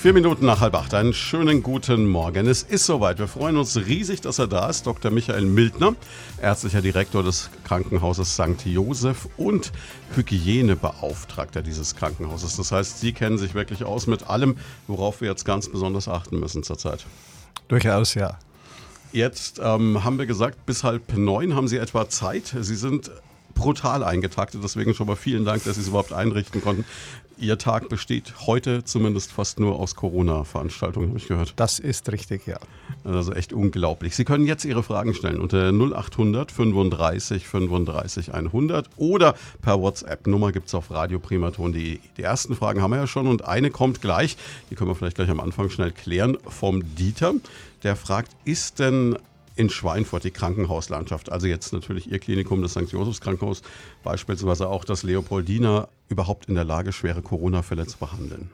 Vier Minuten nach halb acht. Einen schönen guten Morgen. Es ist soweit. Wir freuen uns riesig, dass er da ist. Dr. Michael Mildner, ärztlicher Direktor des Krankenhauses St. Josef und Hygienebeauftragter dieses Krankenhauses. Das heißt, Sie kennen sich wirklich aus mit allem, worauf wir jetzt ganz besonders achten müssen zurzeit. Durchaus, ja. Jetzt ähm, haben wir gesagt, bis halb neun haben Sie etwa Zeit. Sie sind brutal eingetaktet. Deswegen schon mal vielen Dank, dass Sie es überhaupt einrichten konnten. Ihr Tag besteht heute zumindest fast nur aus Corona-Veranstaltungen, habe ich gehört. Das ist richtig, ja. Also echt unglaublich. Sie können jetzt Ihre Fragen stellen unter 0800 35 35 100 oder per WhatsApp. Nummer gibt es auf radioprimaton.de. Die ersten Fragen haben wir ja schon und eine kommt gleich. Die können wir vielleicht gleich am Anfang schnell klären vom Dieter. Der fragt, ist denn in Schweinfurt die Krankenhauslandschaft, also jetzt natürlich Ihr Klinikum, das St. Josephs Krankenhaus, beispielsweise auch das Leopoldina, überhaupt in der Lage, schwere Corona-Fälle zu behandeln?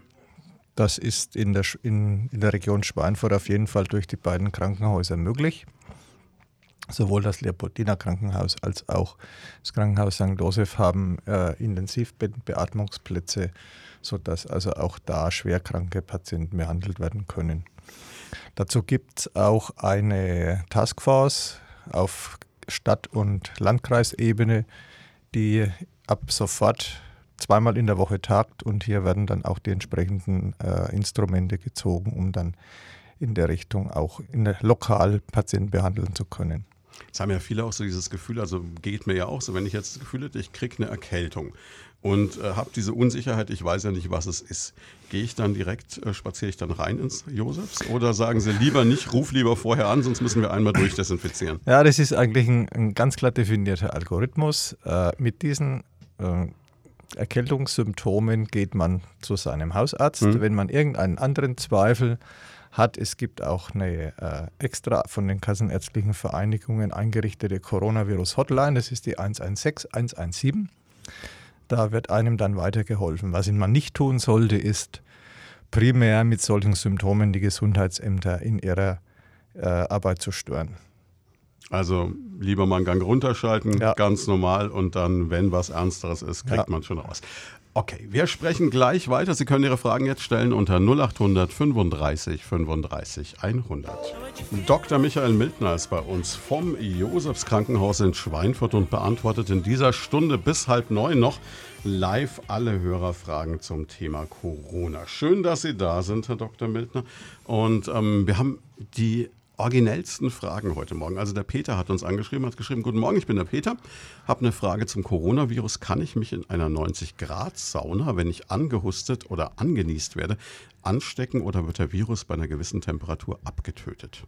Das ist in der, in, in der Region Schweinfurt auf jeden Fall durch die beiden Krankenhäuser möglich. Sowohl das Leopoldina Krankenhaus als auch das Krankenhaus St. Joseph haben äh, Intensivbeatmungsplätze, sodass also auch da schwerkranke Patienten behandelt werden können. Dazu gibt es auch eine Taskforce auf Stadt- und Landkreisebene, die ab sofort zweimal in der Woche tagt und hier werden dann auch die entsprechenden äh, Instrumente gezogen, um dann in der Richtung auch in der lokal Patienten behandeln zu können. Jetzt haben ja viele auch so dieses Gefühl, also geht mir ja auch so, wenn ich jetzt das Gefühl hätte, ich kriege eine Erkältung und äh, habe diese Unsicherheit, ich weiß ja nicht, was es ist. Gehe ich dann direkt, äh, spaziere ich dann rein ins Josefs oder sagen Sie lieber nicht, ruf lieber vorher an, sonst müssen wir einmal durchdesinfizieren? Ja, das ist eigentlich ein, ein ganz klar definierter Algorithmus. Äh, mit diesen äh, Erkältungssymptomen geht man zu seinem Hausarzt. Mhm. Wenn man irgendeinen anderen Zweifel hat, es gibt auch eine äh, extra von den Kassenärztlichen Vereinigungen eingerichtete Coronavirus-Hotline, das ist die 116 117. Da wird einem dann weitergeholfen. Was man nicht tun sollte, ist primär mit solchen Symptomen die Gesundheitsämter in ihrer äh, Arbeit zu stören. Also lieber mal einen Gang runterschalten, ja. ganz normal und dann, wenn was Ernsteres ist, kriegt ja. man schon raus. Okay, wir sprechen gleich weiter. Sie können Ihre Fragen jetzt stellen unter 0800 35 35 100. Dr. Michael Mildner ist bei uns vom Josefs Krankenhaus in Schweinfurt und beantwortet in dieser Stunde bis halb neun noch live alle Hörerfragen zum Thema Corona. Schön, dass Sie da sind, Herr Dr. Mildner. Und ähm, wir haben die originellsten Fragen heute Morgen. Also der Peter hat uns angeschrieben, hat geschrieben, guten Morgen, ich bin der Peter, habe eine Frage zum Coronavirus. Kann ich mich in einer 90-Grad-Sauna, wenn ich angehustet oder angenießt werde, anstecken oder wird der Virus bei einer gewissen Temperatur abgetötet?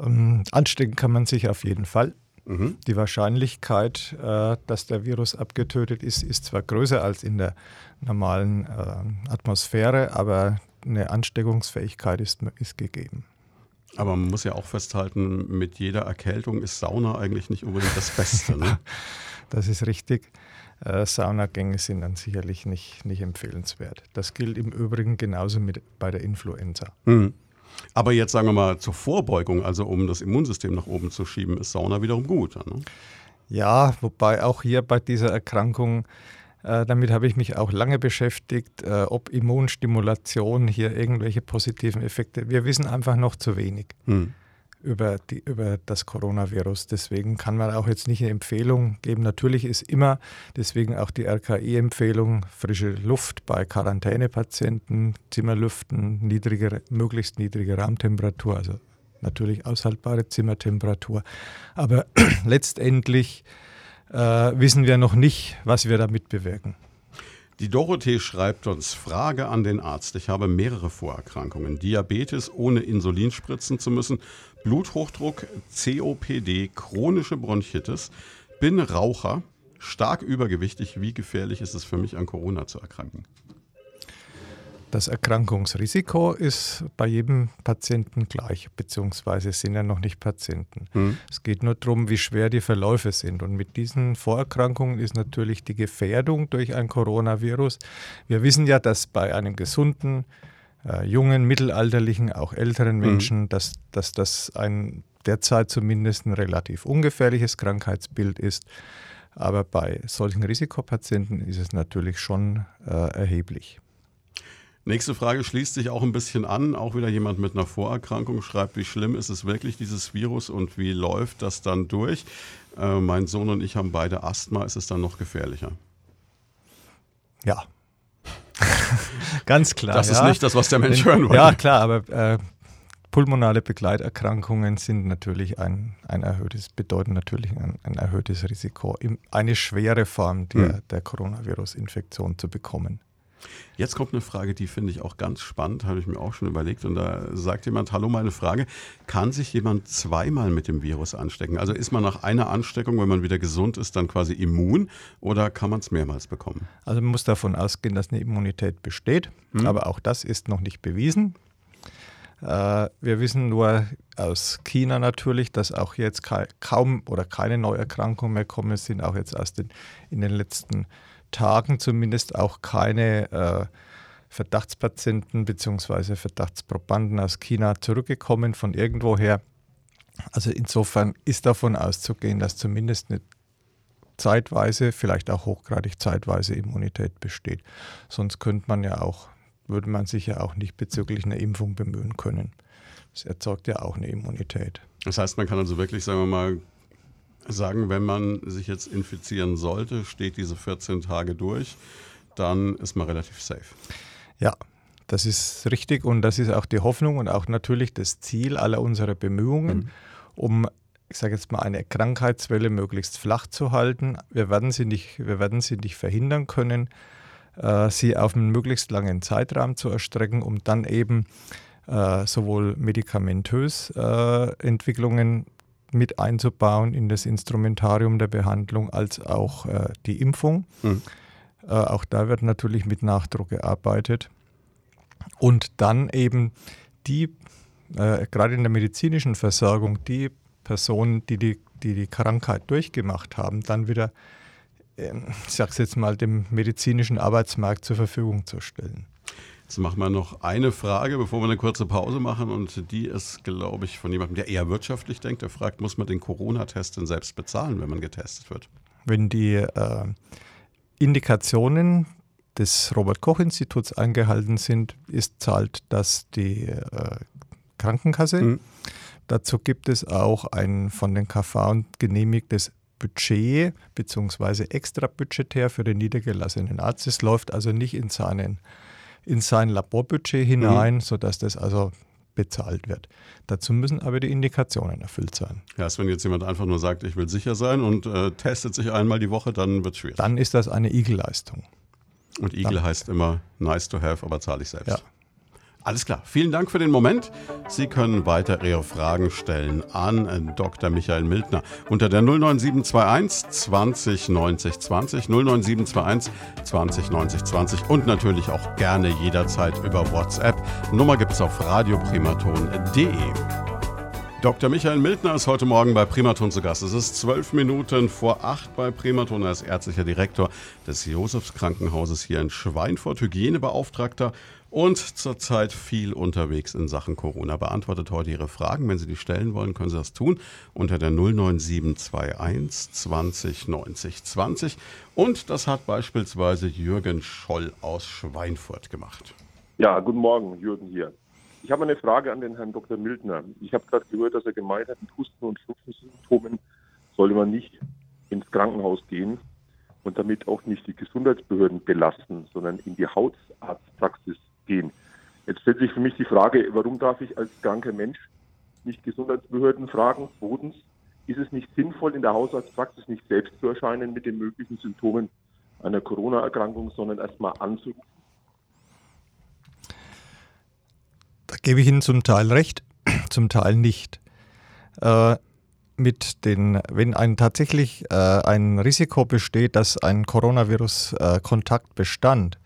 Ähm, anstecken kann man sich auf jeden Fall. Mhm. Die Wahrscheinlichkeit, äh, dass der Virus abgetötet ist, ist zwar größer als in der normalen äh, Atmosphäre, aber eine Ansteckungsfähigkeit ist, ist gegeben. Aber man muss ja auch festhalten, mit jeder Erkältung ist Sauna eigentlich nicht unbedingt das Beste. Ne? das ist richtig. Äh, Saunagänge sind dann sicherlich nicht, nicht empfehlenswert. Das gilt im Übrigen genauso mit bei der Influenza. Mhm. Aber jetzt sagen wir mal zur Vorbeugung, also um das Immunsystem nach oben zu schieben, ist Sauna wiederum gut. Ne? Ja, wobei auch hier bei dieser Erkrankung damit habe ich mich auch lange beschäftigt, äh, ob Immunstimulation hier irgendwelche positiven Effekte. Wir wissen einfach noch zu wenig hm. über, die, über das Coronavirus. Deswegen kann man auch jetzt nicht eine Empfehlung geben. Natürlich ist immer, deswegen auch die RKI-Empfehlung, frische Luft bei Quarantänepatienten, Zimmerlüften, niedrige, möglichst niedrige Raumtemperatur, also natürlich aushaltbare Zimmertemperatur. Aber letztendlich äh, wissen wir noch nicht, was wir damit bewirken. Die Dorothee schreibt uns, Frage an den Arzt. Ich habe mehrere Vorerkrankungen. Diabetes ohne Insulin spritzen zu müssen, Bluthochdruck, COPD, chronische Bronchitis, bin Raucher, stark übergewichtig. Wie gefährlich ist es für mich, an Corona zu erkranken? Das Erkrankungsrisiko ist bei jedem Patienten gleich, beziehungsweise sind ja noch nicht Patienten. Mhm. Es geht nur darum, wie schwer die Verläufe sind. Und mit diesen Vorerkrankungen ist natürlich die Gefährdung durch ein Coronavirus. Wir wissen ja, dass bei einem gesunden, äh, jungen, mittelalterlichen, auch älteren mhm. Menschen, mhm. dass, dass das ein derzeit zumindest ein relativ ungefährliches Krankheitsbild ist. Aber bei solchen Risikopatienten ist es natürlich schon äh, erheblich. Nächste Frage schließt sich auch ein bisschen an. Auch wieder jemand mit einer Vorerkrankung schreibt, wie schlimm ist es wirklich, dieses Virus, und wie läuft das dann durch? Äh, mein Sohn und ich haben beide Asthma. Ist es dann noch gefährlicher? Ja. Ganz klar. Das ja. ist nicht das, was der Mensch hören wollte. Ja, klar, aber äh, pulmonale Begleiterkrankungen sind natürlich ein, ein erhöhtes, bedeuten natürlich ein, ein erhöhtes Risiko, eine schwere Form der, hm. der Coronavirus-Infektion zu bekommen. Jetzt kommt eine Frage, die finde ich auch ganz spannend, habe ich mir auch schon überlegt. Und da sagt jemand, hallo, meine Frage, kann sich jemand zweimal mit dem Virus anstecken? Also ist man nach einer Ansteckung, wenn man wieder gesund ist, dann quasi immun oder kann man es mehrmals bekommen? Also man muss davon ausgehen, dass eine Immunität besteht, hm. aber auch das ist noch nicht bewiesen. Äh, wir wissen nur aus China natürlich, dass auch jetzt kaum oder keine Neuerkrankungen mehr kommen. Es sind auch jetzt erst in, in den letzten Jahren Tagen zumindest auch keine äh, Verdachtspatienten bzw. Verdachtsprobanden aus China zurückgekommen von irgendwoher. Also insofern ist davon auszugehen, dass zumindest eine zeitweise, vielleicht auch hochgradig zeitweise Immunität besteht. Sonst könnte man ja auch, würde man sich ja auch nicht bezüglich einer Impfung bemühen können. Das erzeugt ja auch eine Immunität. Das heißt, man kann also wirklich, sagen wir mal, sagen, wenn man sich jetzt infizieren sollte, steht diese 14 Tage durch, dann ist man relativ safe. Ja, das ist richtig und das ist auch die Hoffnung und auch natürlich das Ziel aller unserer Bemühungen, mhm. um, ich sage jetzt mal, eine Krankheitswelle möglichst flach zu halten. Wir werden sie nicht, wir werden sie nicht verhindern können, äh, sie auf einen möglichst langen Zeitraum zu erstrecken, um dann eben äh, sowohl medikamentös äh, Entwicklungen mit einzubauen in das Instrumentarium der Behandlung als auch äh, die Impfung. Mhm. Äh, auch da wird natürlich mit Nachdruck gearbeitet. Und dann eben die, äh, gerade in der medizinischen Versorgung, die Personen, die die, die, die Krankheit durchgemacht haben, dann wieder, ähm, ich sage es jetzt mal, dem medizinischen Arbeitsmarkt zur Verfügung zu stellen. Jetzt machen wir noch eine Frage, bevor wir eine kurze Pause machen. Und die ist, glaube ich, von jemandem, der eher wirtschaftlich denkt. Der fragt, muss man den Corona-Test denn selbst bezahlen, wenn man getestet wird? Wenn die äh, Indikationen des Robert-Koch-Instituts eingehalten sind, ist, zahlt das die äh, Krankenkasse. Mhm. Dazu gibt es auch ein von den KV genehmigtes Budget bzw. extra budgetär für den niedergelassenen Arzt. Es läuft also nicht in seinen in sein Laborbudget hinein, mhm. sodass das also bezahlt wird. Dazu müssen aber die Indikationen erfüllt sein. Ja, also wenn jetzt jemand einfach nur sagt, ich will sicher sein und äh, testet sich einmal die Woche, dann wird es schwierig. Dann ist das eine Igel-Leistung. Und Igel heißt immer nice to have, aber zahle ich selbst. Ja. Alles klar, vielen Dank für den Moment. Sie können weiter Ihre Fragen stellen an äh, Dr. Michael Mildner unter der 09721 20 90 20 09721 20 90 20 und natürlich auch gerne jederzeit über WhatsApp. Nummer gibt es auf radioprimaton.de. Dr. Michael Mildner ist heute Morgen bei Primaton zu Gast. Es ist zwölf Minuten vor acht bei Primaton. Er ist ärztlicher Direktor des Josefs Krankenhauses hier in Schweinfurt, Hygienebeauftragter und zurzeit viel unterwegs in Sachen Corona. Beantwortet heute Ihre Fragen. Wenn Sie die stellen wollen, können Sie das tun unter der 09721 20 90 20. Und das hat beispielsweise Jürgen Scholl aus Schweinfurt gemacht. Ja, guten Morgen, Jürgen hier. Ich habe eine Frage an den Herrn Dr. Mildner. Ich habe gerade gehört, dass er gemeint hat, mit Husten- und Schnupfensymptomen sollte man nicht ins Krankenhaus gehen und damit auch nicht die Gesundheitsbehörden belasten, sondern in die Hautarztpraxis gehen. Jetzt stellt sich für mich die Frage, warum darf ich als kranker Mensch nicht Gesundheitsbehörden fragen? Zweitens, ist es nicht sinnvoll, in der Hausarztpraxis nicht selbst zu erscheinen mit den möglichen Symptomen einer Corona-Erkrankung, sondern erstmal anzurufen? Da gebe ich Ihnen zum Teil recht, zum Teil nicht. Äh, mit den, wenn ein tatsächlich äh, ein Risiko besteht, dass ein Coronavirus-Kontakt äh, bestand,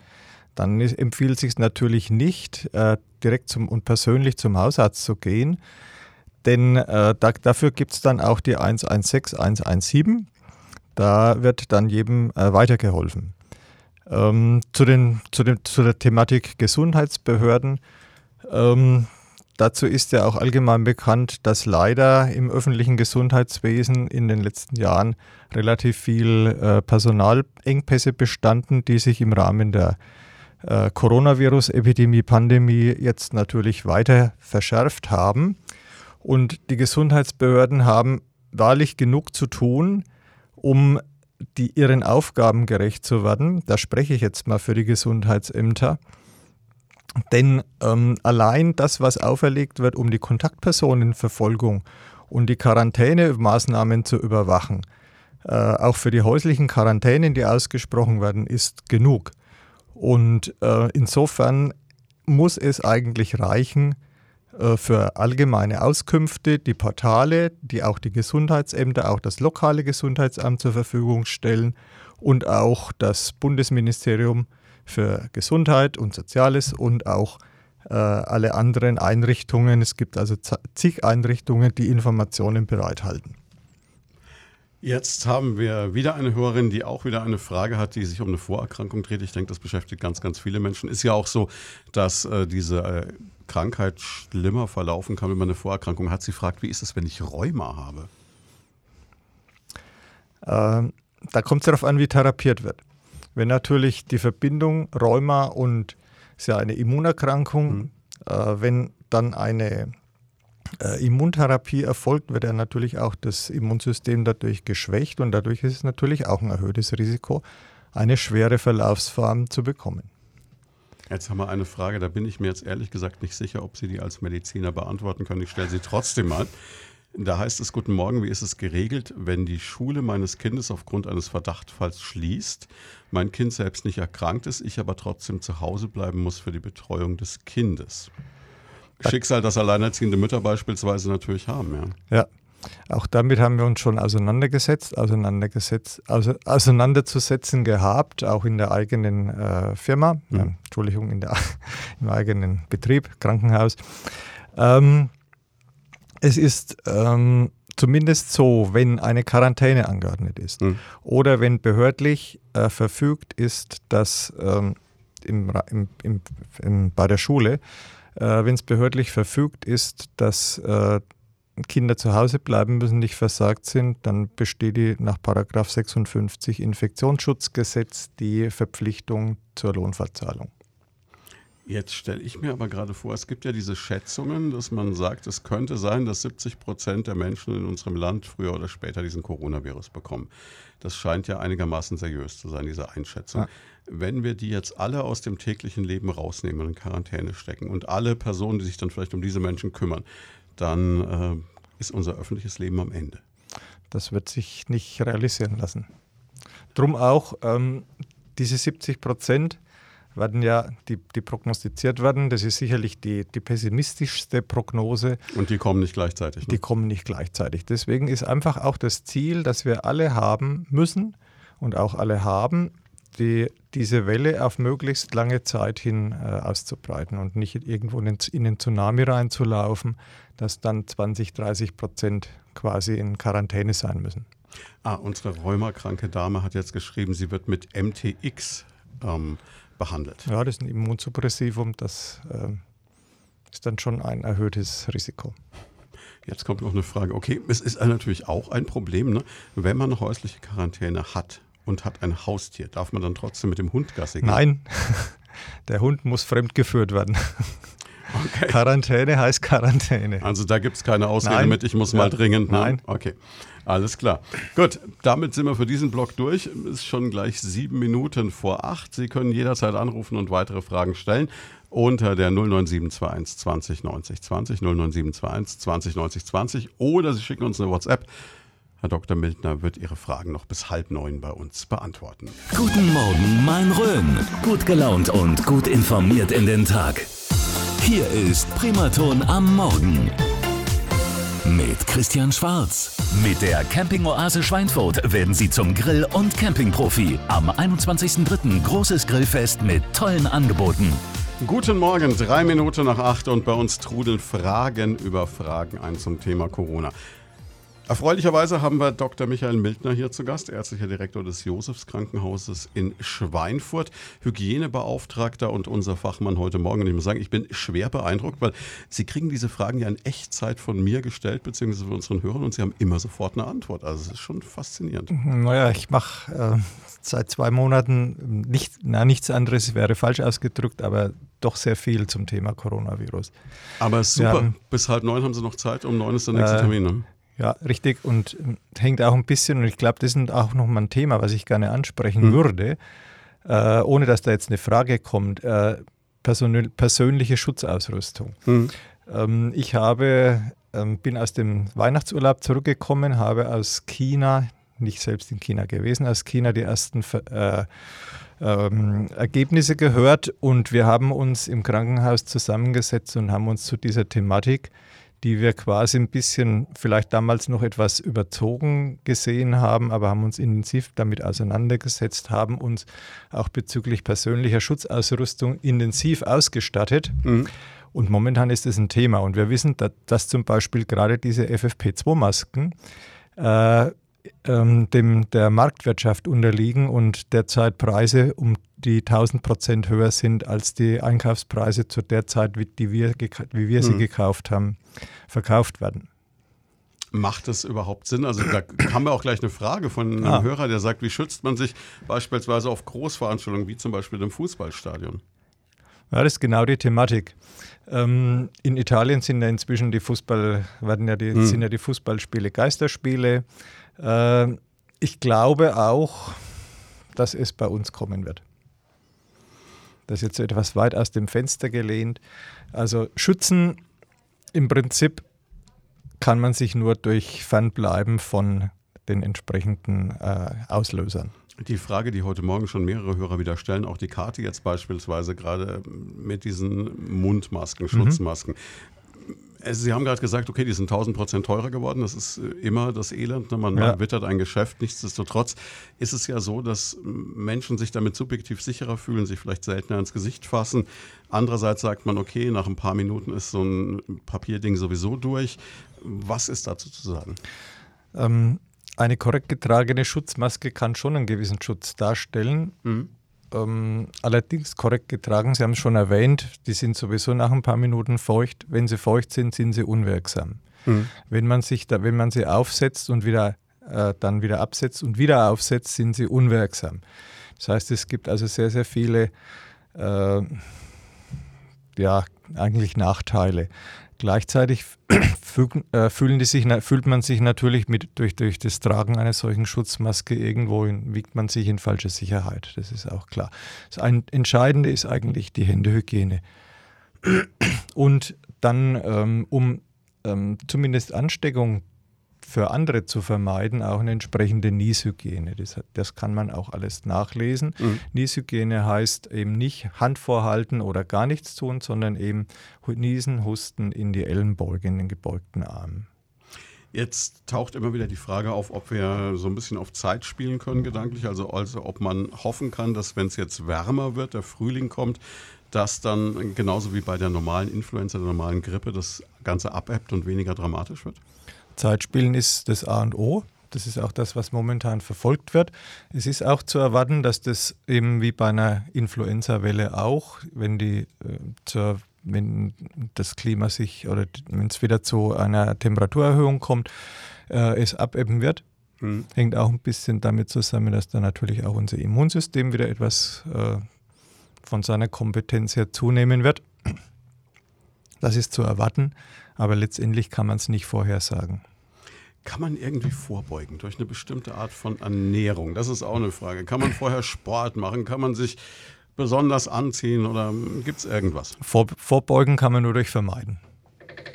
dann ist, empfiehlt sich natürlich nicht, äh, direkt zum, und persönlich zum Hausarzt zu gehen, denn äh, da, dafür gibt es dann auch die 116, 117. Da wird dann jedem äh, weitergeholfen. Ähm, zu, den, zu, den, zu der Thematik Gesundheitsbehörden. Ähm, dazu ist ja auch allgemein bekannt, dass leider im öffentlichen Gesundheitswesen in den letzten Jahren relativ viel äh, Personalengpässe bestanden, die sich im Rahmen der äh, Coronavirus-Epidemie, Pandemie jetzt natürlich weiter verschärft haben. Und die Gesundheitsbehörden haben wahrlich genug zu tun, um die, ihren Aufgaben gerecht zu werden. Da spreche ich jetzt mal für die Gesundheitsämter. Denn ähm, allein das, was auferlegt wird, um die Kontaktpersonenverfolgung und die Quarantänemaßnahmen zu überwachen, äh, auch für die häuslichen Quarantänen, die ausgesprochen werden, ist genug. Und äh, insofern muss es eigentlich reichen, äh, für allgemeine Auskünfte die Portale, die auch die Gesundheitsämter, auch das lokale Gesundheitsamt zur Verfügung stellen und auch das Bundesministerium für Gesundheit und Soziales und auch äh, alle anderen Einrichtungen. Es gibt also zig Einrichtungen, die Informationen bereithalten. Jetzt haben wir wieder eine Hörerin, die auch wieder eine Frage hat, die sich um eine Vorerkrankung dreht. Ich denke, das beschäftigt ganz, ganz viele Menschen. Ist ja auch so, dass äh, diese äh, Krankheit schlimmer verlaufen kann, wenn man eine Vorerkrankung hat. Sie fragt, wie ist es, wenn ich Rheuma habe? Ähm, da kommt es darauf an, wie therapiert wird. Wenn natürlich die Verbindung Rheuma und ist ja eine Immunerkrankung, mhm. äh, wenn dann eine äh, Immuntherapie erfolgt, wird ja natürlich auch das Immunsystem dadurch geschwächt und dadurch ist es natürlich auch ein erhöhtes Risiko, eine schwere Verlaufsform zu bekommen. Jetzt haben wir eine Frage, da bin ich mir jetzt ehrlich gesagt nicht sicher, ob Sie die als Mediziner beantworten können. Ich stelle sie trotzdem mal. Da heißt es, guten Morgen, wie ist es geregelt, wenn die Schule meines Kindes aufgrund eines Verdachtfalls schließt, mein Kind selbst nicht erkrankt ist, ich aber trotzdem zu Hause bleiben muss für die Betreuung des Kindes? Schicksal, das alleinerziehende Mütter beispielsweise natürlich haben, ja. Ja, auch damit haben wir uns schon auseinandergesetzt, auseinandergesetzt, also auseinanderzusetzen gehabt, auch in der eigenen äh, Firma, mhm. äh, Entschuldigung, in der, im eigenen Betrieb, Krankenhaus. Ähm, es ist ähm, zumindest so, wenn eine Quarantäne angeordnet ist mhm. oder wenn behördlich äh, verfügt ist, dass ähm, im, im, im, bei der Schule, äh, wenn es behördlich verfügt ist, dass äh, Kinder zu Hause bleiben müssen, nicht versagt sind, dann besteht die nach 56 Infektionsschutzgesetz die Verpflichtung zur Lohnverzahlung. Jetzt stelle ich mir aber gerade vor, es gibt ja diese Schätzungen, dass man sagt, es könnte sein, dass 70 Prozent der Menschen in unserem Land früher oder später diesen Coronavirus bekommen. Das scheint ja einigermaßen seriös zu sein, diese Einschätzung. Ja. Wenn wir die jetzt alle aus dem täglichen Leben rausnehmen und in Quarantäne stecken und alle Personen, die sich dann vielleicht um diese Menschen kümmern, dann äh, ist unser öffentliches Leben am Ende. Das wird sich nicht realisieren lassen. Drum auch ähm, diese 70 Prozent werden ja, die, die prognostiziert werden, das ist sicherlich die, die pessimistischste Prognose. Und die kommen nicht gleichzeitig. Ne? Die kommen nicht gleichzeitig. Deswegen ist einfach auch das Ziel, dass wir alle haben müssen und auch alle haben, die, diese Welle auf möglichst lange Zeit hin äh, auszubreiten und nicht irgendwo in, in den Tsunami reinzulaufen, dass dann 20, 30 Prozent quasi in Quarantäne sein müssen. Ah, unsere rheumakranke Dame hat jetzt geschrieben, sie wird mit MTX ähm, behandelt. Ja, das ist ein Immunsuppressivum, das äh, ist dann schon ein erhöhtes Risiko. Jetzt kommt noch eine Frage. Okay, es ist natürlich auch ein Problem, ne? wenn man häusliche Quarantäne hat und hat ein Haustier, darf man dann trotzdem mit dem Hund Gassi gehen? Nein, der Hund muss fremdgeführt werden. Okay. Quarantäne heißt Quarantäne. Also da gibt es keine Ausrede Nein. mit, ich muss ja. mal dringend. Ne? Nein. Okay. Alles klar. Gut, damit sind wir für diesen Block durch. Es ist schon gleich sieben Minuten vor acht. Sie können jederzeit anrufen und weitere Fragen stellen unter der 09721 20 90 20 09721 20 90 20 oder Sie schicken uns eine WhatsApp. Herr Dr. Mildner wird Ihre Fragen noch bis halb neun bei uns beantworten. Guten Morgen, mein Rhön. Gut gelaunt und gut informiert in den Tag. Hier ist Primaton am Morgen. Mit Christian Schwarz. Mit der Camping-Oase Schweinfurt werden Sie zum Grill- und Campingprofi. Am 21.03. großes Grillfest mit tollen Angeboten. Guten Morgen, drei Minuten nach acht und bei uns trudeln Fragen über Fragen ein zum Thema Corona. Erfreulicherweise haben wir Dr. Michael Mildner hier zu Gast, ärztlicher Direktor des Josefs Krankenhauses in Schweinfurt, Hygienebeauftragter und unser Fachmann heute Morgen. Und ich muss sagen, ich bin schwer beeindruckt, weil Sie kriegen diese Fragen ja in Echtzeit von mir gestellt, beziehungsweise von unseren Hörern, und Sie haben immer sofort eine Antwort. Also es ist schon faszinierend. Naja, ich mache äh, seit zwei Monaten nicht, na, nichts anderes, wäre falsch ausgedrückt, aber doch sehr viel zum Thema Coronavirus. Aber super, haben, bis halb neun haben Sie noch Zeit, um neun ist der nächste äh, Termin. Ne? Ja, richtig. Und äh, hängt auch ein bisschen, und ich glaube, das ist auch nochmal ein Thema, was ich gerne ansprechen mhm. würde, äh, ohne dass da jetzt eine Frage kommt. Äh, persönliche Schutzausrüstung. Mhm. Ähm, ich habe, ähm, bin aus dem Weihnachtsurlaub zurückgekommen, habe aus China, nicht selbst in China gewesen, aus China die ersten äh, ähm, Ergebnisse gehört und wir haben uns im Krankenhaus zusammengesetzt und haben uns zu dieser Thematik die wir quasi ein bisschen vielleicht damals noch etwas überzogen gesehen haben, aber haben uns intensiv damit auseinandergesetzt, haben uns auch bezüglich persönlicher Schutzausrüstung intensiv ausgestattet. Mhm. Und momentan ist es ein Thema. Und wir wissen, dass, dass zum Beispiel gerade diese FFP2-Masken äh, ähm, dem, der Marktwirtschaft unterliegen und derzeit Preise um die 1000 Prozent höher sind als die Einkaufspreise zu der Zeit, wie, die wir, wie wir sie mhm. gekauft haben, verkauft werden. Macht das überhaupt Sinn? Also da haben wir auch gleich eine Frage von einem ah. Hörer, der sagt, wie schützt man sich beispielsweise auf Großveranstaltungen wie zum Beispiel im Fußballstadion? Ja, das ist genau die Thematik. Ähm, in Italien sind ja inzwischen die Fußball, werden ja die, hm. sind ja die Fußballspiele Geisterspiele. Äh, ich glaube auch, dass es bei uns kommen wird. Das ist jetzt etwas weit aus dem Fenster gelehnt. Also schützen im Prinzip kann man sich nur durch Fernbleiben von den entsprechenden äh, Auslösern. Die Frage, die heute Morgen schon mehrere Hörer wieder stellen, auch die Karte jetzt beispielsweise gerade mit diesen Mundmasken, mhm. Schutzmasken. Mhm. Also Sie haben gerade gesagt, okay, die sind 1000 Prozent teurer geworden. Das ist äh, immer das Elend. Ne? Man ja. wittert ein Geschäft. Nichtsdestotrotz ist es ja so, dass Menschen sich damit subjektiv sicherer fühlen, sich vielleicht seltener ins Gesicht fassen. Andererseits sagt man, okay, nach ein paar Minuten ist so ein Papierding sowieso durch. Was ist dazu zu sagen? Ähm, eine korrekt getragene Schutzmaske kann schon einen gewissen Schutz darstellen. Mhm ähm, allerdings korrekt getragen. Sie haben es schon erwähnt, die sind sowieso nach ein paar Minuten feucht. Wenn sie feucht sind, sind sie unwirksam. Mhm. Wenn, man sich da, wenn man sie aufsetzt und wieder, äh, dann wieder absetzt und wieder aufsetzt, sind sie unwirksam. Das heißt, es gibt also sehr, sehr viele äh, ja, eigentlich Nachteile. Gleichzeitig fügen, äh, fühlen die sich, fühlt man sich natürlich mit, durch, durch das Tragen einer solchen Schutzmaske irgendwo, in, wiegt man sich in falsche Sicherheit. Das ist auch klar. Das Entscheidende ist eigentlich die Händehygiene. Und dann, ähm, um ähm, zumindest Ansteckung für andere zu vermeiden, auch eine entsprechende Nieshygiene. Das, das kann man auch alles nachlesen. Mhm. Nieshygiene heißt eben nicht Hand vorhalten oder gar nichts tun, sondern eben Niesen, Husten in die Ellenbeuge, in den gebeugten Arm. Jetzt taucht immer wieder die Frage auf, ob wir so ein bisschen auf Zeit spielen können, gedanklich. Also, also ob man hoffen kann, dass wenn es jetzt wärmer wird, der Frühling kommt, dass dann genauso wie bei der normalen Influenza, der normalen Grippe, das Ganze abebbt und weniger dramatisch wird? Zeitspielen ist das A und O. Das ist auch das, was momentan verfolgt wird. Es ist auch zu erwarten, dass das eben wie bei einer Influenza-Welle auch, wenn die äh, zur wenn das Klima sich oder wenn es wieder zu einer Temperaturerhöhung kommt, äh, es abebben wird. Mhm. Hängt auch ein bisschen damit zusammen, dass dann natürlich auch unser Immunsystem wieder etwas äh, von seiner Kompetenz her zunehmen wird. Das ist zu erwarten, aber letztendlich kann man es nicht vorhersagen. Kann man irgendwie vorbeugen durch eine bestimmte Art von Ernährung? Das ist auch eine Frage. Kann man vorher Sport machen? Kann man sich besonders anziehen oder gibt es irgendwas? Vor, vorbeugen kann man nur durch Vermeiden.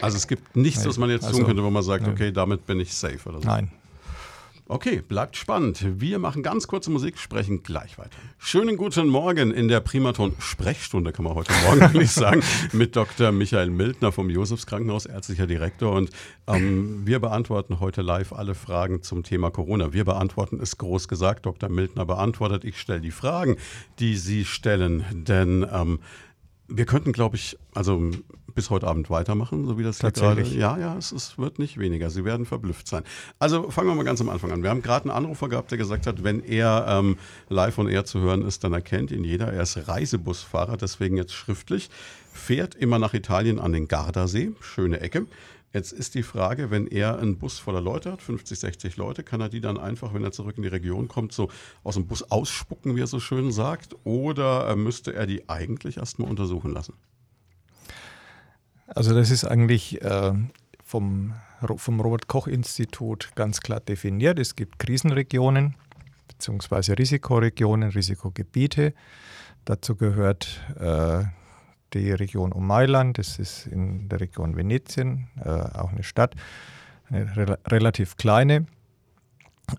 Also es gibt nichts, was man jetzt also, tun könnte, wo man sagt, okay, damit bin ich safe oder so. Nein, Okay, bleibt spannend. Wir machen ganz kurze Musik, sprechen gleich weiter. Schönen guten Morgen in der Primaton-Sprechstunde, kann man heute Morgen eigentlich sagen, mit Dr. Michael Mildner vom Josefs Krankenhaus, ärztlicher Direktor. Und ähm, wir beantworten heute live alle Fragen zum Thema Corona. Wir beantworten ist groß gesagt. Dr. Mildner beantwortet. Ich stelle die Fragen, die Sie stellen. Denn ähm, wir könnten, glaube ich, also bis heute Abend weitermachen, so wie das hier gerade. Ja, ja, es, es, wird nicht weniger. Sie werden verblüfft sein. Also fangen wir mal ganz am Anfang an. Wir haben gerade einen Anrufer gehabt, der gesagt hat, wenn er ähm, live und er zu hören ist, dann erkennt ihn jeder. Er ist Reisebusfahrer, deswegen jetzt schriftlich. Fährt immer nach Italien an den Gardasee, schöne Ecke. Jetzt ist die Frage, wenn er einen Bus voller Leute hat, 50, 60 Leute, kann er die dann einfach, wenn er zurück in die Region kommt, so aus dem Bus ausspucken, wie er so schön sagt? Oder äh, müsste er die eigentlich erstmal untersuchen lassen? Also das ist eigentlich äh, vom, vom Robert Koch Institut ganz klar definiert. Es gibt Krisenregionen bzw. Risikoregionen, Risikogebiete. Dazu gehört äh, die Region um Mailand, das ist in der Region Venetien, äh, auch eine Stadt, eine re relativ kleine.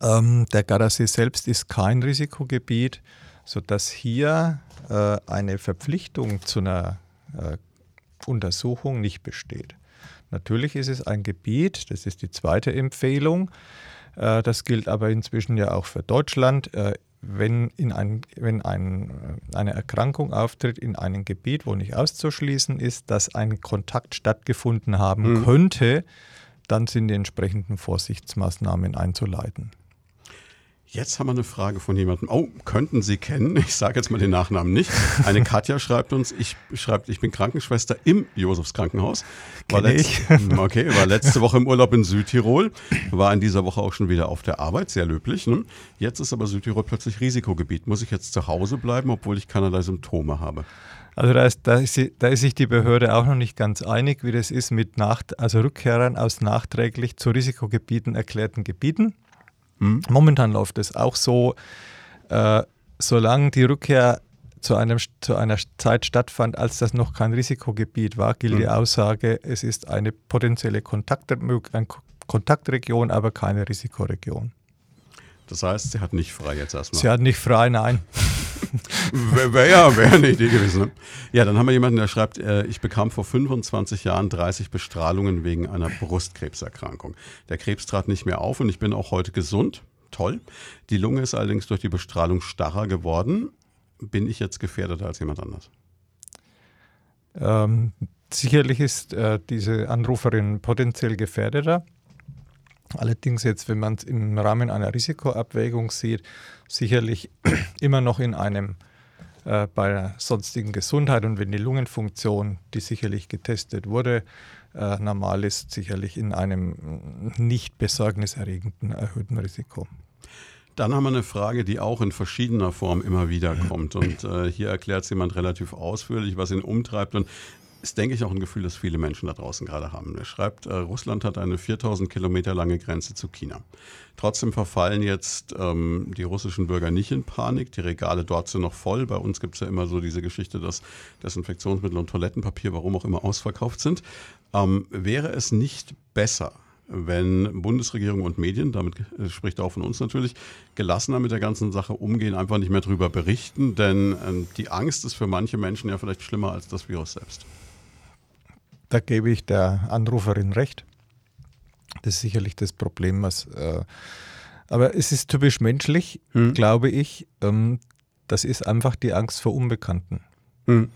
Ähm, der Gardasee selbst ist kein Risikogebiet, sodass hier äh, eine Verpflichtung zu einer äh, Untersuchung nicht besteht. Natürlich ist es ein Gebiet, das ist die zweite Empfehlung, äh, das gilt aber inzwischen ja auch für Deutschland, äh, wenn, in ein, wenn ein, eine Erkrankung auftritt in einem Gebiet, wo nicht auszuschließen ist, dass ein Kontakt stattgefunden haben mhm. könnte, dann sind die entsprechenden Vorsichtsmaßnahmen einzuleiten. Jetzt haben wir eine Frage von jemandem. Oh, könnten Sie kennen? Ich sage jetzt mal den Nachnamen nicht. Eine Katja schreibt uns, ich schreibt, ich bin Krankenschwester im Josefs Krankenhaus. War, letzt, okay, war letzte Woche im Urlaub in Südtirol, war in dieser Woche auch schon wieder auf der Arbeit, sehr löblich. Ne? Jetzt ist aber Südtirol plötzlich Risikogebiet. Muss ich jetzt zu Hause bleiben, obwohl ich keinerlei Symptome habe? Also da ist, da, ist, da ist, sich die Behörde auch noch nicht ganz einig, wie das ist mit Nach also Rückkehrern aus nachträglich zu Risikogebieten erklärten Gebieten. Mhm. Momentan läuft es auch so, äh, solange die Rückkehr zu, einem, zu einer Zeit stattfand, als das noch kein Risikogebiet war, gilt mhm. die Aussage, es ist eine potenzielle Kontakt, Kontaktregion, aber keine Risikoregion. Das heißt, sie hat nicht frei jetzt erstmal. Sie hat nicht frei, nein. Wäre ja wär eine Idee gewesen. Ne? Ja, dann haben wir jemanden, der schreibt, äh, ich bekam vor 25 Jahren 30 Bestrahlungen wegen einer Brustkrebserkrankung. Der Krebs trat nicht mehr auf und ich bin auch heute gesund. Toll. Die Lunge ist allerdings durch die Bestrahlung starrer geworden. Bin ich jetzt gefährdeter als jemand anders? Ähm, sicherlich ist äh, diese Anruferin potenziell gefährdeter. Allerdings jetzt, wenn man es im Rahmen einer Risikoabwägung sieht, sicherlich immer noch in einem äh, bei der sonstigen Gesundheit und wenn die Lungenfunktion, die sicherlich getestet wurde, äh, normal ist, sicherlich in einem nicht besorgniserregenden erhöhten Risiko. Dann haben wir eine Frage, die auch in verschiedener Form immer wieder kommt. Und äh, hier erklärt es jemand relativ ausführlich, was ihn umtreibt. Und ist, denke ich, auch ein Gefühl, das viele Menschen da draußen gerade haben. Er schreibt, äh, Russland hat eine 4000 Kilometer lange Grenze zu China. Trotzdem verfallen jetzt ähm, die russischen Bürger nicht in Panik. Die Regale dort sind noch voll. Bei uns gibt es ja immer so diese Geschichte, dass Desinfektionsmittel und Toilettenpapier, warum auch immer, ausverkauft sind. Ähm, wäre es nicht besser, wenn Bundesregierung und Medien, damit äh, spricht auch von uns natürlich, gelassener mit der ganzen Sache umgehen, einfach nicht mehr darüber berichten, denn äh, die Angst ist für manche Menschen ja vielleicht schlimmer als das Virus selbst. Da gebe ich der Anruferin recht. Das ist sicherlich das Problem, was. Äh, aber es ist typisch menschlich, hm. glaube ich. Ähm, das ist einfach die Angst vor Unbekannten. Hm.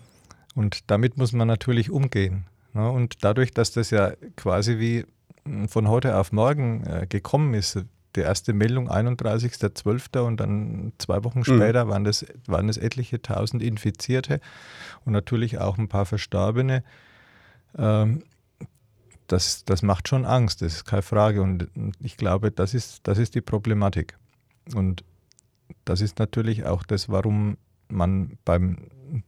Und damit muss man natürlich umgehen. Ne? Und dadurch, dass das ja quasi wie hm, von heute auf morgen äh, gekommen ist, die erste Meldung 31.12. und dann zwei Wochen hm. später mhm. waren, das, waren es etliche tausend Infizierte und natürlich auch ein paar Verstorbene. Ähm, das, das macht schon Angst, das ist keine Frage. Und ich glaube, das ist, das ist die Problematik. Und das ist natürlich auch das, warum man beim,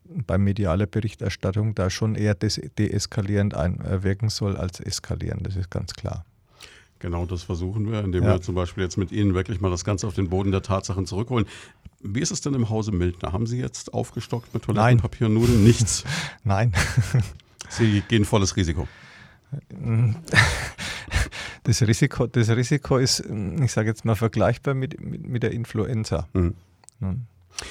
beim mediale Berichterstattung da schon eher deeskalierend wirken soll als eskalierend. Das ist ganz klar. Genau das versuchen wir, indem ja. wir zum Beispiel jetzt mit Ihnen wirklich mal das Ganze auf den Boden der Tatsachen zurückholen. Wie ist es denn im Hause Mildner? Haben Sie jetzt aufgestockt mit Toilettenpapier und Nudeln? Nichts? Nein. Sie gehen volles Risiko. Das Risiko, das Risiko ist, ich sage jetzt mal, vergleichbar mit, mit, mit der Influenza. Mhm.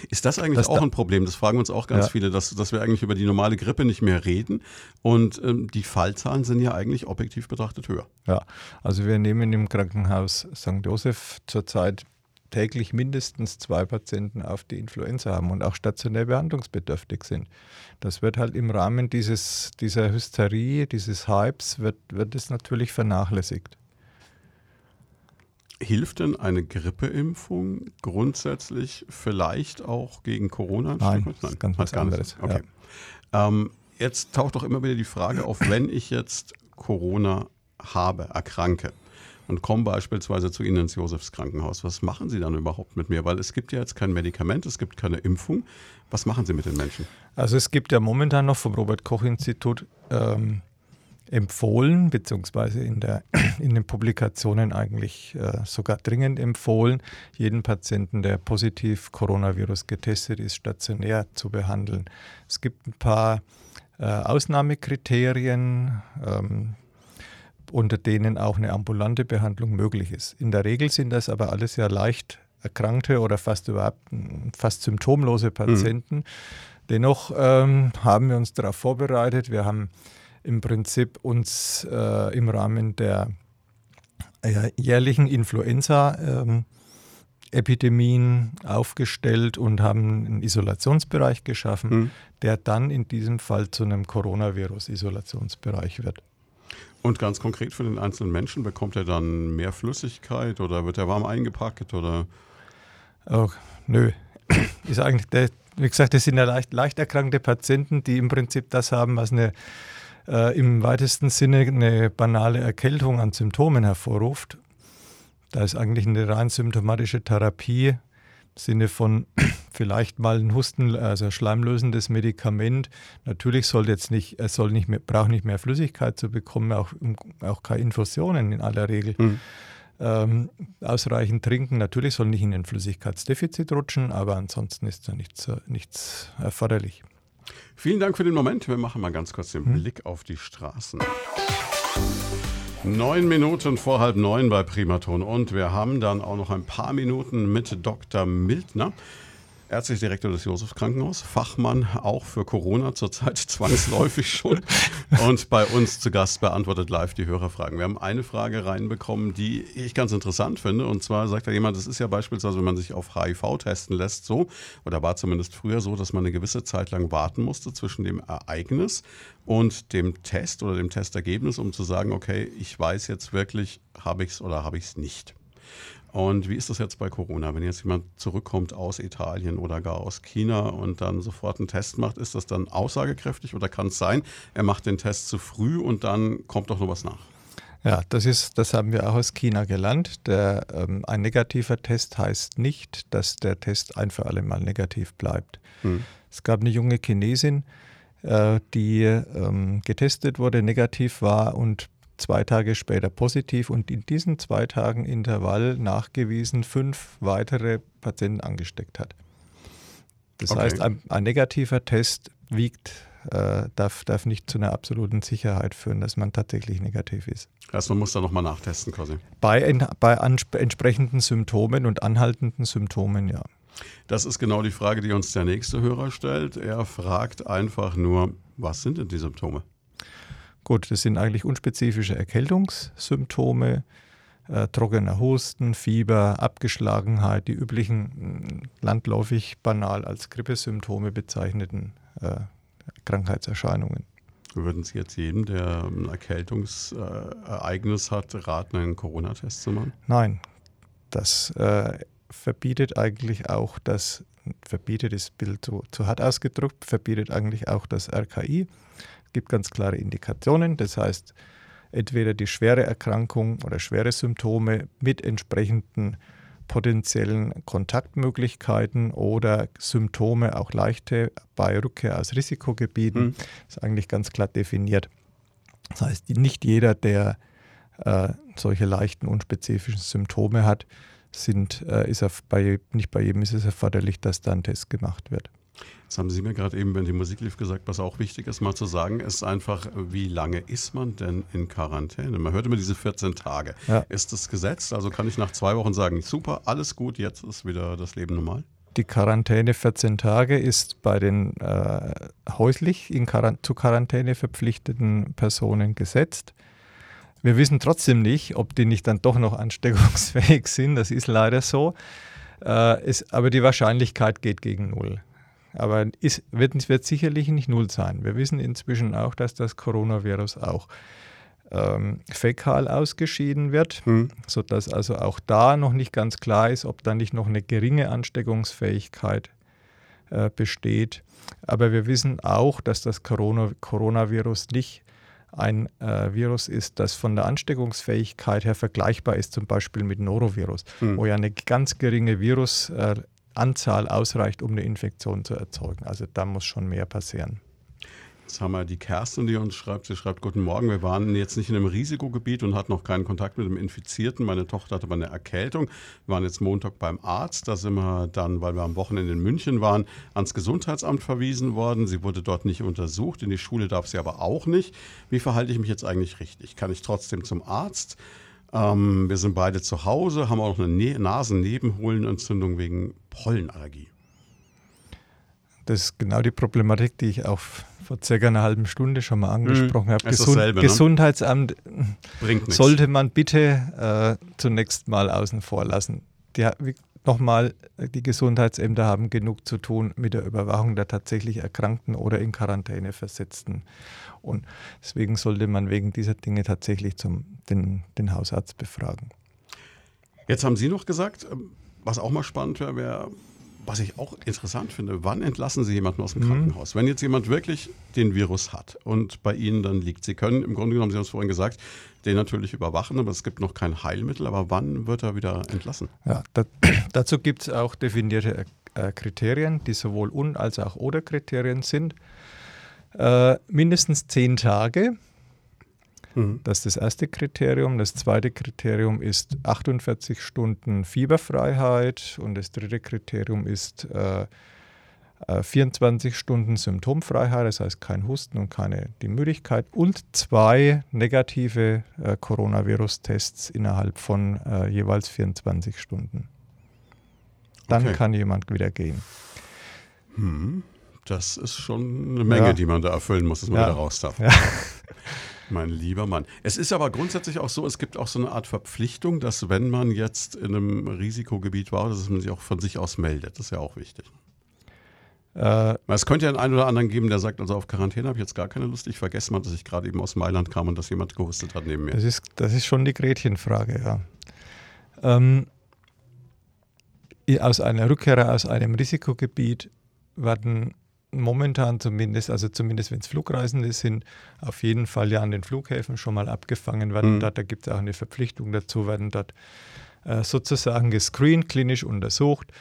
Ist das eigentlich das auch ein Problem? Das fragen uns auch ganz ja. viele, dass, dass wir eigentlich über die normale Grippe nicht mehr reden. Und ähm, die Fallzahlen sind ja eigentlich objektiv betrachtet höher. Ja, also wir nehmen im Krankenhaus St. Josef zurzeit täglich mindestens zwei Patienten auf die Influenza haben und auch stationär behandlungsbedürftig sind. Das wird halt im Rahmen dieses, dieser Hysterie, dieses Hypes, wird, wird es natürlich vernachlässigt. Hilft denn eine Grippeimpfung grundsätzlich vielleicht auch gegen Corona? Nein, Nein, das ist ganz was anderes. Okay. Ja. Ähm, jetzt taucht doch immer wieder die Frage auf, wenn ich jetzt Corona habe, erkranke und komme beispielsweise zu Ihnen ins Josefs Krankenhaus, was machen Sie dann überhaupt mit mir? Weil es gibt ja jetzt kein Medikament, es gibt keine Impfung. Was machen Sie mit den Menschen? Also es gibt ja momentan noch vom Robert Koch Institut ähm, empfohlen, beziehungsweise in, der, in den Publikationen eigentlich äh, sogar dringend empfohlen, jeden Patienten, der positiv Coronavirus getestet ist, stationär zu behandeln. Es gibt ein paar äh, Ausnahmekriterien, ähm, unter denen auch eine ambulante Behandlung möglich ist. In der Regel sind das aber alles ja leicht erkrankte oder fast überhaupt fast symptomlose mhm. Patienten. Mhm. Dennoch ähm, haben wir uns darauf vorbereitet. Wir haben im Prinzip uns äh, im Rahmen der äh, jährlichen Influenza ähm, Epidemien aufgestellt und haben einen Isolationsbereich geschaffen, mhm. der dann in diesem Fall zu einem Coronavirus-Isolationsbereich wird. Und ganz konkret für den einzelnen Menschen, bekommt er dann mehr Flüssigkeit oder wird er warm eingepackt oder? Oh, nö. Ist eigentlich der, wie gesagt, das sind ja leicht, leicht erkrankte Patienten, die im Prinzip das haben, was eine äh, im weitesten Sinne eine banale Erkältung an Symptomen hervorruft. Da ist eigentlich eine rein symptomatische Therapie Sinne von vielleicht mal ein Husten, also ein schleimlösendes Medikament. Natürlich soll jetzt nicht, er soll nicht mehr, braucht nicht mehr Flüssigkeit zu bekommen, auch, auch keine Infusionen in aller Regel. Mhm. Ähm, ausreichend trinken. Natürlich soll nicht in ein Flüssigkeitsdefizit rutschen, aber ansonsten ist da nichts, nichts erforderlich. Vielen Dank für den Moment. Wir machen mal ganz kurz den hm. Blick auf die Straßen. Neun Minuten vor halb neun bei Primaton und wir haben dann auch noch ein paar Minuten mit Dr. Mildner ärztlicher Direktor des Josef Krankenhaus, Fachmann auch für Corona zurzeit zwangsläufig schon. Und bei uns zu Gast beantwortet live die Hörerfragen. Wir haben eine Frage reinbekommen, die ich ganz interessant finde. Und zwar sagt da jemand, es ist ja beispielsweise, wenn man sich auf HIV testen lässt, so, oder war zumindest früher so, dass man eine gewisse Zeit lang warten musste zwischen dem Ereignis und dem Test oder dem Testergebnis, um zu sagen, okay, ich weiß jetzt wirklich, habe ich es oder habe ich es nicht. Und wie ist das jetzt bei Corona? Wenn jetzt jemand zurückkommt aus Italien oder gar aus China und dann sofort einen Test macht, ist das dann aussagekräftig oder kann es sein, er macht den Test zu früh und dann kommt doch noch was nach? Ja, das ist, das haben wir auch aus China gelernt. Der, ähm, ein negativer Test heißt nicht, dass der Test ein für alle Mal negativ bleibt. Hm. Es gab eine junge Chinesin, äh, die ähm, getestet wurde, negativ war und zwei Tage später positiv und in diesen zwei Tagen Intervall nachgewiesen fünf weitere Patienten angesteckt hat. Das okay. heißt, ein, ein, negativer Test wiegt, äh, darf, darf nicht zu einer absoluten Sicherheit führen, dass man tatsächlich negativ ist. Also man muss da nochmal nachtesten quasi. Bei, bei entsprechenden Symptomen und anhaltenden Symptomen, ja. Das ist genau die Frage, die uns der nächste Hörer stellt. Er fragt einfach nur, was sind denn die Symptome? Gut, das sind eigentlich unspezifische Erkältungssymptome, äh, trockener Husten, Fieber, Abgeschlagenheit, die üblichen landläufig banal als Grippesymptome bezeichneten äh, Krankheitserscheinungen. Würden Sie jetzt jedem, der ein Erkältungsereignis hat, raten, einen Corona-Test zu machen? Nein, das äh, verbietet eigentlich auch das, verbietet ist Bild zu, zu hart ausgedrückt, verbietet eigentlich auch das RKI gibt ganz klare Indikationen. Das heißt, entweder die schwere Erkrankung oder schwere Symptome mit entsprechenden potenziellen Kontaktmöglichkeiten oder Symptome, auch leichte bei Rückkehr aus Risikogebieten, mhm. ist eigentlich ganz klar definiert. Das heißt, nicht jeder, der äh, solche leichten, unspezifischen Symptome hat, sind, äh, ist bei, nicht bei jedem ist es erforderlich, dass da ein Test gemacht wird. Jetzt haben Sie mir gerade eben, wenn die Musik lief, gesagt, was auch wichtig ist, mal zu sagen, ist einfach, wie lange ist man denn in Quarantäne? Man hört immer diese 14 Tage. Ja. Ist das gesetzt? Also kann ich nach zwei Wochen sagen, super, alles gut, jetzt ist wieder das Leben normal? Die Quarantäne 14 Tage ist bei den äh, häuslich in Quarant zu Quarantäne verpflichteten Personen gesetzt. Wir wissen trotzdem nicht, ob die nicht dann doch noch ansteckungsfähig sind. Das ist leider so. Äh, ist, aber die Wahrscheinlichkeit geht gegen Null. Aber es wird, wird sicherlich nicht Null sein. Wir wissen inzwischen auch, dass das Coronavirus auch ähm, fäkal ausgeschieden wird, hm. sodass also auch da noch nicht ganz klar ist, ob da nicht noch eine geringe Ansteckungsfähigkeit äh, besteht. Aber wir wissen auch, dass das Corona Coronavirus nicht ein äh, Virus ist, das von der Ansteckungsfähigkeit her vergleichbar ist, zum Beispiel mit Norovirus, hm. wo ja eine ganz geringe Virusanzahl ausreicht, um eine Infektion zu erzeugen. Also da muss schon mehr passieren. Jetzt haben wir die Kerstin, die uns schreibt. Sie schreibt: Guten Morgen. Wir waren jetzt nicht in einem Risikogebiet und hatten noch keinen Kontakt mit dem Infizierten. Meine Tochter hatte aber eine Erkältung. Wir waren jetzt Montag beim Arzt. Da sind wir dann, weil wir am Wochenende in München waren, ans Gesundheitsamt verwiesen worden. Sie wurde dort nicht untersucht. In die Schule darf sie aber auch nicht. Wie verhalte ich mich jetzt eigentlich richtig? Kann ich trotzdem zum Arzt? Ähm, wir sind beide zu Hause, haben auch eine Nasennebenhohlenentzündung wegen Pollenallergie. Das ist genau die Problematik, die ich auch vor circa einer halben Stunde schon mal angesprochen mhm. habe. Gesund dasselbe, ne? Gesundheitsamt sollte man bitte äh, zunächst mal außen vor lassen. Die, nochmal, die Gesundheitsämter haben genug zu tun mit der Überwachung der tatsächlich Erkrankten oder in Quarantäne Versetzten. Und deswegen sollte man wegen dieser Dinge tatsächlich zum, den, den Hausarzt befragen. Jetzt haben Sie noch gesagt, ähm, was auch mal spannend wäre, wäre was ich auch interessant finde, wann entlassen Sie jemanden aus dem mhm. Krankenhaus? Wenn jetzt jemand wirklich den Virus hat und bei Ihnen dann liegt, Sie können im Grunde genommen, Sie haben es vorhin gesagt, den natürlich überwachen, aber es gibt noch kein Heilmittel. Aber wann wird er wieder entlassen? Ja, da, dazu gibt es auch definierte äh, Kriterien, die sowohl Un- als auch Oder-Kriterien sind. Äh, mindestens zehn Tage Mhm. Das ist das erste Kriterium. Das zweite Kriterium ist 48 Stunden Fieberfreiheit und das dritte Kriterium ist äh, 24 äh, Stunden Symptomfreiheit, das heißt kein Husten und keine die Müdigkeit und zwei negative äh, Coronavirus-Tests innerhalb von äh, jeweils 24 Stunden. Dann okay. kann jemand wieder gehen. Hm. Das ist schon eine Menge, ja. die man da erfüllen muss, dass man ja. wieder raus darf. Ja. Mein lieber Mann. Es ist aber grundsätzlich auch so, es gibt auch so eine Art Verpflichtung, dass wenn man jetzt in einem Risikogebiet war, dass man sich auch von sich aus meldet. Das ist ja auch wichtig. Äh, es könnte ja einen oder anderen geben, der sagt, also auf Quarantäne habe ich jetzt gar keine Lust. Ich vergesse mal, dass ich gerade eben aus Mailand kam und dass jemand gehustet hat neben mir. Das ist, das ist schon die Gretchenfrage, ja. Ähm, aus einer Rückkehrer aus einem Risikogebiet werden momentan zumindest, also zumindest wenn es Flugreisende sind, auf jeden Fall ja an den Flughäfen schon mal abgefangen werden. Mhm. Dort, da gibt es auch eine Verpflichtung dazu, werden dort äh, sozusagen gescreent, klinisch untersucht.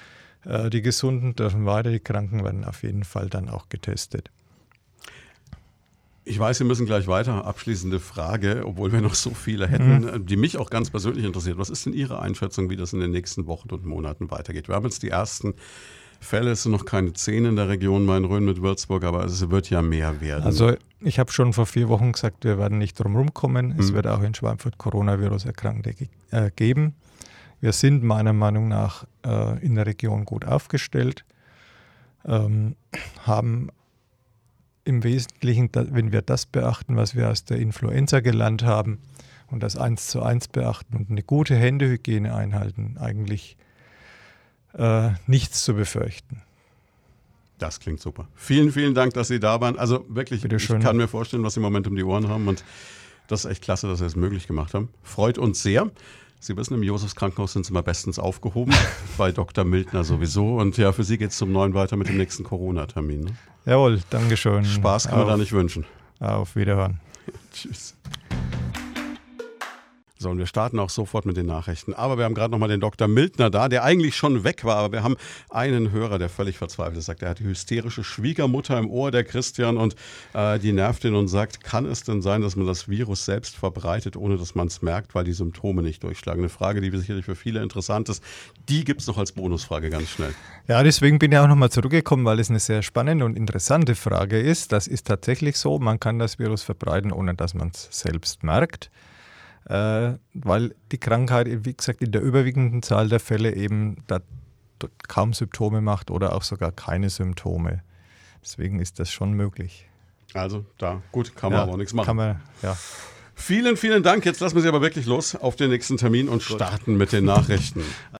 Äh, die Gesunden dürfen weiter, die Kranken werden auf jeden Fall dann auch getestet. Ich weiß, wir müssen gleich weiter. Abschließende Frage, obwohl wir noch so viele hätten, mhm. die mich auch ganz persönlich interessiert. Was ist denn Ihre Einschätzung, wie das in den nächsten Wochen und Monaten weitergeht? Wir haben jetzt die ersten Fälle. Es sind noch keine zehn in der Region Main-Rhön mit Würzburg, aber es wird ja mehr werden. Also ich habe schon vor vier Wochen gesagt, wir werden nicht drum kommen. Es hm. wird auch in Schweinfurt Coronavirus-Erkrankte äh, geben. Wir sind meiner Meinung nach äh, in der Region gut aufgestellt, ähm, haben im Wesentlichen, wenn wir das beachten, was wir aus der Influenza gelernt haben und das eins zu eins beachten und eine gute Händehygiene einhalten, eigentlich äh, nichts zu befürchten. Das klingt super. Vielen, vielen Dank, dass Sie da waren. Also wirklich, ich kann mir vorstellen, was Sie im Moment um die Ohren haben und das ist echt klasse, dass Sie es möglich gemacht haben. Freut uns sehr. Sie wissen, im Josefs Krankenhaus sind Sie mal bestens aufgehoben, bei Dr. Mildner sowieso. Und ja, für Sie geht es zum Neuen weiter mit dem nächsten Corona-Termin. Ne? Jawohl, Dankeschön. Spaß kann man da nicht wünschen. Auf Wiederhören. Tschüss. So, und wir starten auch sofort mit den Nachrichten. Aber wir haben gerade nochmal den Dr. Mildner da, der eigentlich schon weg war. Aber wir haben einen Hörer, der völlig verzweifelt ist. Sagt, er hat die hysterische Schwiegermutter im Ohr, der Christian, und äh, die nervt ihn und sagt, kann es denn sein, dass man das Virus selbst verbreitet, ohne dass man es merkt, weil die Symptome nicht durchschlagen? Eine Frage, die sicherlich für viele interessant ist. Die gibt es noch als Bonusfrage ganz schnell. Ja, deswegen bin ich auch nochmal zurückgekommen, weil es eine sehr spannende und interessante Frage ist. Das ist tatsächlich so, man kann das Virus verbreiten, ohne dass man es selbst merkt äh, weil die Krankheit, wie gesagt, in der überwiegenden Zahl der Fälle eben kaum Symptome macht oder auch sogar keine Symptome. Deswegen ist das schon möglich. Also da, gut, kann man ja, aber auch nichts machen. Kann man, ja. Vielen, vielen Dank. Jetzt lassen wir Sie aber wirklich los auf den nächsten Termin und starten mit den Nachrichten.